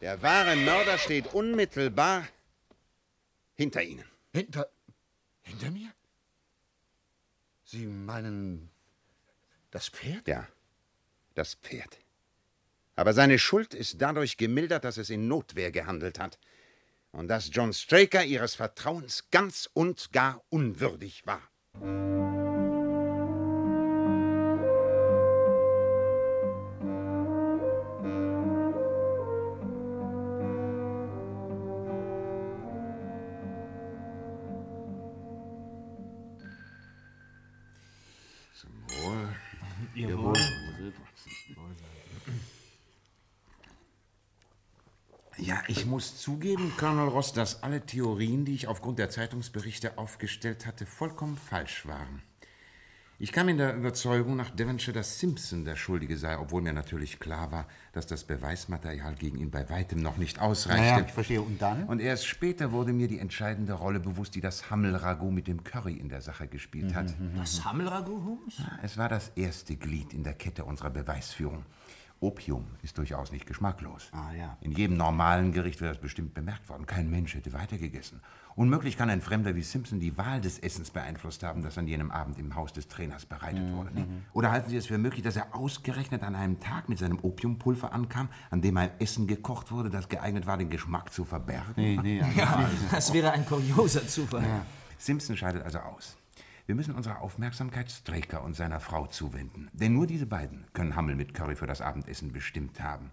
Der wahre Mörder steht unmittelbar hinter Ihnen. Hinter. hinter mir? Sie meinen das Pferd? Ja, das Pferd. Aber seine Schuld ist dadurch gemildert, dass es in Notwehr gehandelt hat und dass John Straker ihres Vertrauens ganz und gar unwürdig war. Muss zugeben, Colonel Ross, dass alle Theorien, die ich aufgrund der Zeitungsberichte aufgestellt hatte, vollkommen falsch waren. Ich kam in der Überzeugung nach Devonshire, dass Simpson der Schuldige sei, obwohl mir natürlich klar war, dass das Beweismaterial gegen ihn bei weitem noch nicht ausreichte. Naja, ich verstehe. Und dann? Und erst später wurde mir die entscheidende Rolle bewusst, die das Hammelragout mit dem Curry in der Sache gespielt hat. Mhm, Das Hammelragout, Holmes? Ja, es war das erste Glied in der Kette unserer Beweisführung. Opium ist durchaus nicht geschmacklos. Ah, ja. In jedem normalen Gericht wäre es bestimmt bemerkt worden. Kein Mensch hätte weitergegessen. Unmöglich kann ein Fremder wie Simpson die Wahl des Essens beeinflusst haben, das an jenem Abend im Haus des Trainers bereitet Mhm, wurde. Ne? Oder halten Sie es für möglich, dass er ausgerechnet an einem Tag mit seinem Opiumpulver ankam, an dem ein Essen gekocht wurde, das geeignet war, den Geschmack zu verbergen? Nee, nee, ja. Ja, das wäre ein kurioser Zufall. Simpson scheidet also aus. Wir müssen unsere Aufmerksamkeit Straker und seiner Frau zuwenden. Denn nur diese beiden können Hammel mit Curry für das Abendessen bestimmt haben.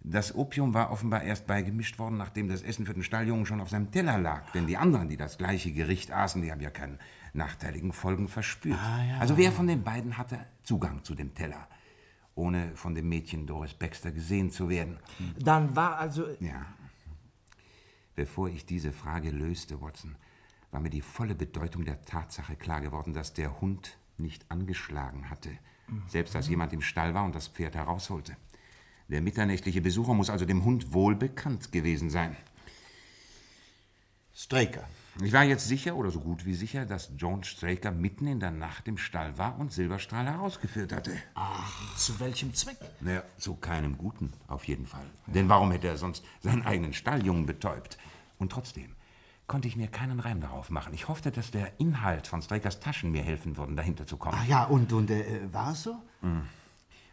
Das Opium war offenbar erst beigemischt worden, nachdem das Essen für den Stalljungen schon auf seinem Teller lag. Denn die anderen, die das gleiche Gericht aßen, die haben ja keine nachteiligen Folgen verspürt. Also wer von den beiden hatte Zugang zu dem Teller? Ohne von dem Mädchen Doris Baxter gesehen zu werden. Dann war also. Ja. Bevor ich diese Frage löste, Watson, war mir die volle Bedeutung der Tatsache klar geworden, dass der Hund nicht angeschlagen hatte, selbst als jemand im Stall war und das Pferd herausholte. Der mitternächtliche Besucher muss also dem Hund wohl bekannt gewesen sein. Straker. Ich war jetzt sicher oder so gut wie sicher, dass John Straker mitten in der Nacht im Stall war und Silberstrahl herausgeführt hatte. Ach, zu welchem Zweck? Naja, zu keinem Guten, auf jeden Fall. Denn warum hätte er sonst seinen eigenen Stalljungen betäubt? Und trotzdem konnte ich mir keinen Reim darauf machen. Ich hoffte, dass der Inhalt von Strakers Taschen mir helfen würde, dahinter zu kommen. Ah ja, und, und äh, war es so? Hm.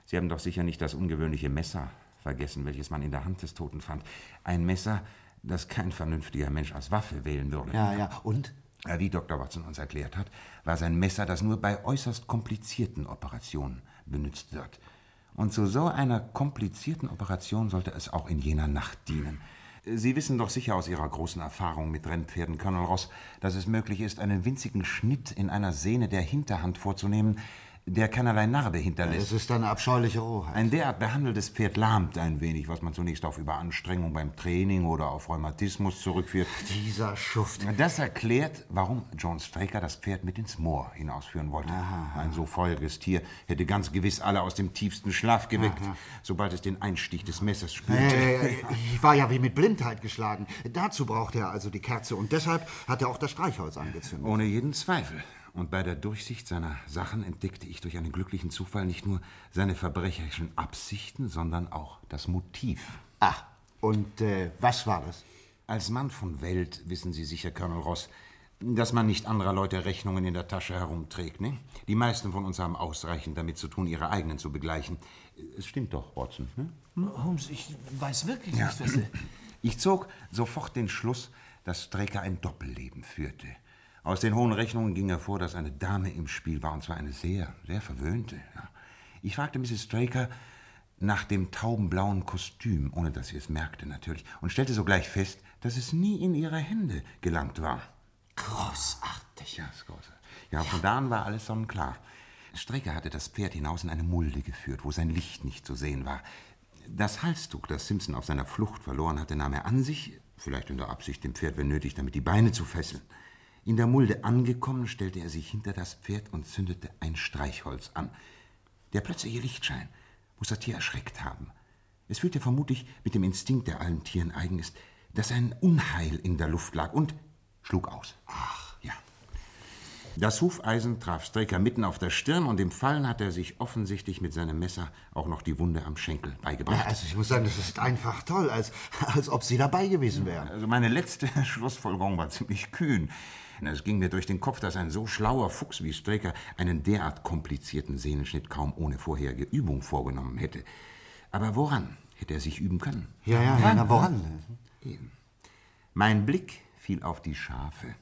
Sie haben doch sicher nicht das ungewöhnliche Messer vergessen, welches man in der Hand des Toten fand. Ein Messer, das kein vernünftiger Mensch als Waffe wählen würde. Ja, ja. Und? Wie Dr. Watson uns erklärt hat, war sein Messer, das nur bei äußerst komplizierten Operationen benutzt wird. Und zu so einer komplizierten Operation sollte es auch in jener Nacht dienen. Sie wissen doch sicher aus Ihrer großen Erfahrung mit Rennpferden, Colonel Ross, dass es möglich ist, einen winzigen Schnitt in einer Sehne der Hinterhand vorzunehmen, der keinerlei Narbe hinterlässt. Es ist eine abscheuliche Rohheit. Ein derart behandeltes Pferd lahmt ein wenig, was man zunächst auf Überanstrengung beim Training oder auf Rheumatismus zurückführt. Dieser Schuft. Das erklärt, warum John Straker das Pferd mit ins Moor hinausführen wollte. Ein so feuriges Tier hätte ganz gewiss alle aus dem tiefsten Schlaf geweckt, sobald es den Einstich des Messers spürte. Äh, ich war ja wie mit Blindheit geschlagen. Dazu brauchte er also die Kerze und deshalb hat er auch das Streichholz angezündet. Ohne jeden Zweifel. Und bei der Durchsicht seiner Sachen entdeckte ich durch einen glücklichen Zufall nicht nur seine verbrecherischen Absichten, sondern auch das Motiv. Ach, und äh, was war das? Als Mann von Welt wissen Sie sicher, Colonel Ross, dass man nicht anderer Leute Rechnungen in der Tasche herumträgt. Ne? Die meisten von uns haben ausreichend damit zu tun, ihre eigenen zu begleichen. Es stimmt doch, Watson. Ne? Holmes, ich weiß wirklich Ja. nicht, was er... Ich zog sofort den Schluss, dass Straker ein Doppelleben führte. Aus den hohen Rechnungen ging hervor, dass eine Dame im Spiel war, und zwar eine sehr, sehr verwöhnte. Ja. Ich fragte Mrs. Straker nach dem taubenblauen Kostüm, ohne dass sie es merkte natürlich, und stellte sogleich fest, dass es nie in ihre Hände gelangt war. Großartig. Ja, das Große. Ja, von da an war alles sonnenklar. Strecker hatte das Pferd hinaus in eine Mulde geführt, wo sein Licht nicht zu sehen war. Das Halstuch, das Simpson auf seiner Flucht verloren hatte, nahm er an sich, vielleicht in der Absicht, dem Pferd, wenn nötig, damit die Beine zu fesseln. In der Mulde angekommen, stellte er sich hinter das Pferd und zündete ein Streichholz an. Der plötzliche Lichtschein muss das Tier erschreckt haben. Es fühlte vermutlich mit dem Instinkt, der allen Tieren eigen ist, dass ein Unheil in der Luft lag und schlug aus. Ach, ja. Das Hufeisen traf Straker mitten auf der Stirn und im Fallen hat er sich offensichtlich mit seinem Messer auch noch die Wunde am Schenkel beigebracht. Ja, also ich muss sagen, das ist einfach toll, als, als ob Sie dabei gewesen wären. Also meine letzte Schlussfolgerung war ziemlich kühn. Es ging mir durch den Kopf, dass ein so schlauer Fuchs wie Straker einen derart komplizierten Sehnenschnitt kaum ohne vorherige Übung vorgenommen hätte. Aber woran hätte er sich üben können? Ja, ja, ja, na, woran? Eben. Mein Blick fiel auf die Schafe.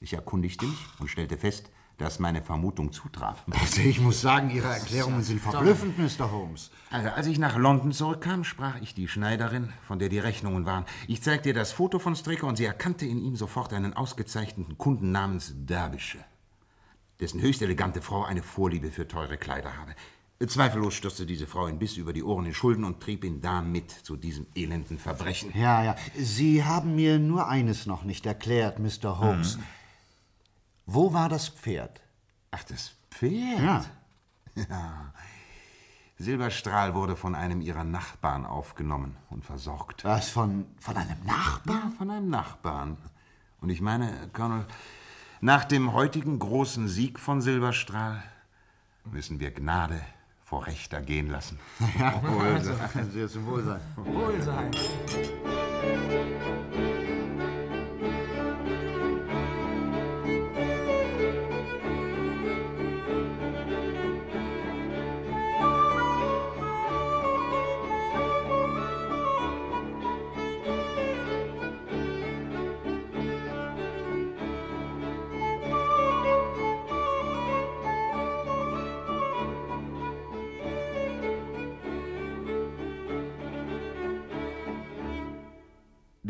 Ich erkundigte mich und stellte fest, dass meine Vermutung zutraf. Also ich muss sagen, Ihre Erklärungen sind verblüffend, Mr. Holmes. Also als ich nach London zurückkam, sprach ich die Schneiderin, von der die Rechnungen waren. Ich zeigte ihr das Foto von Stricker und sie erkannte in ihm sofort einen ausgezeichneten Kunden namens Derbyshire, dessen höchst elegante Frau eine Vorliebe für teure Kleider habe. Zweifellos stürzte diese Frau ihn bis über die Ohren in Schulden und trieb ihn damit zu diesem elenden Verbrechen. Ja, ja. Sie haben mir nur eines noch nicht erklärt, Mr. Holmes. Mhm. Wo war das Pferd? Ach, das Pferd? Ja. Ja. Silberstrahl wurde von einem ihrer Nachbarn aufgenommen und versorgt. Was, von, von einem Nachbarn? Ja, von einem Nachbarn. Und ich meine, Colonel, nach dem heutigen großen Sieg von Silberstrahl müssen wir Gnade vor Recht ergehen lassen. Ja, Wohlsein. Zum Wohlsein. Wohlsein.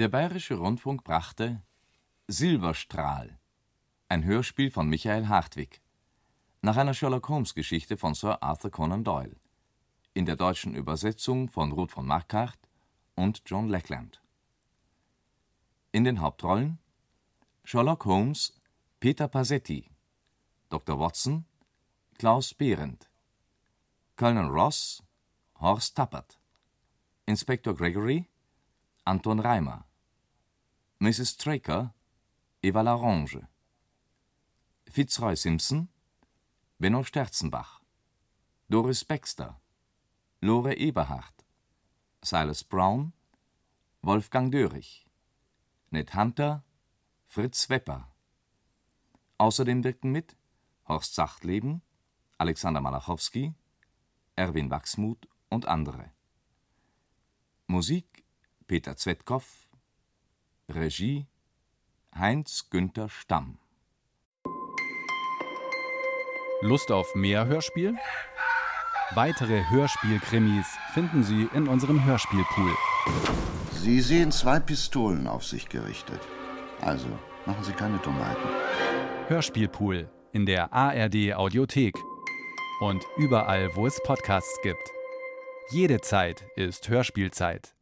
Der Bayerische Rundfunk brachte Silberstrahl, ein Hörspiel von Michael Hartwig, nach einer Sherlock-Holmes-Geschichte von Sir Arthur Conan Doyle, in der deutschen Übersetzung von Ruth von Marquardt und John Lackland. In den Hauptrollen Sherlock Holmes Peter Pasetti, Dr. Watson Klaus Behrendt, Colonel Ross Horst Tappert, Inspektor Gregory Anton Reimer, Mrs. Straker Eva Larange, Fitzroy Simpson Benno Sterzenbach, Doris Baxter, Lore Eberhardt, Silas Brown, Wolfgang Dörrich, Ned Hunter, Fritz Wepper. Außerdem wirkten mit Horst Sachtleben, Alexander Malachowski, Erwin Wachsmuth und andere. Musik Peter Zwettkoff, Regie Heinz Günther Stamm. Lust auf mehr Hörspiel? Weitere Hörspiel-Krimis finden Sie in unserem Hörspielpool. Sie sehen zwei Pistolen auf sich gerichtet. Also, machen Sie keine Dummheiten. Hörspielpool in der ARD Audiothek und überall, wo es Podcasts gibt. Jede Zeit ist Hörspielzeit.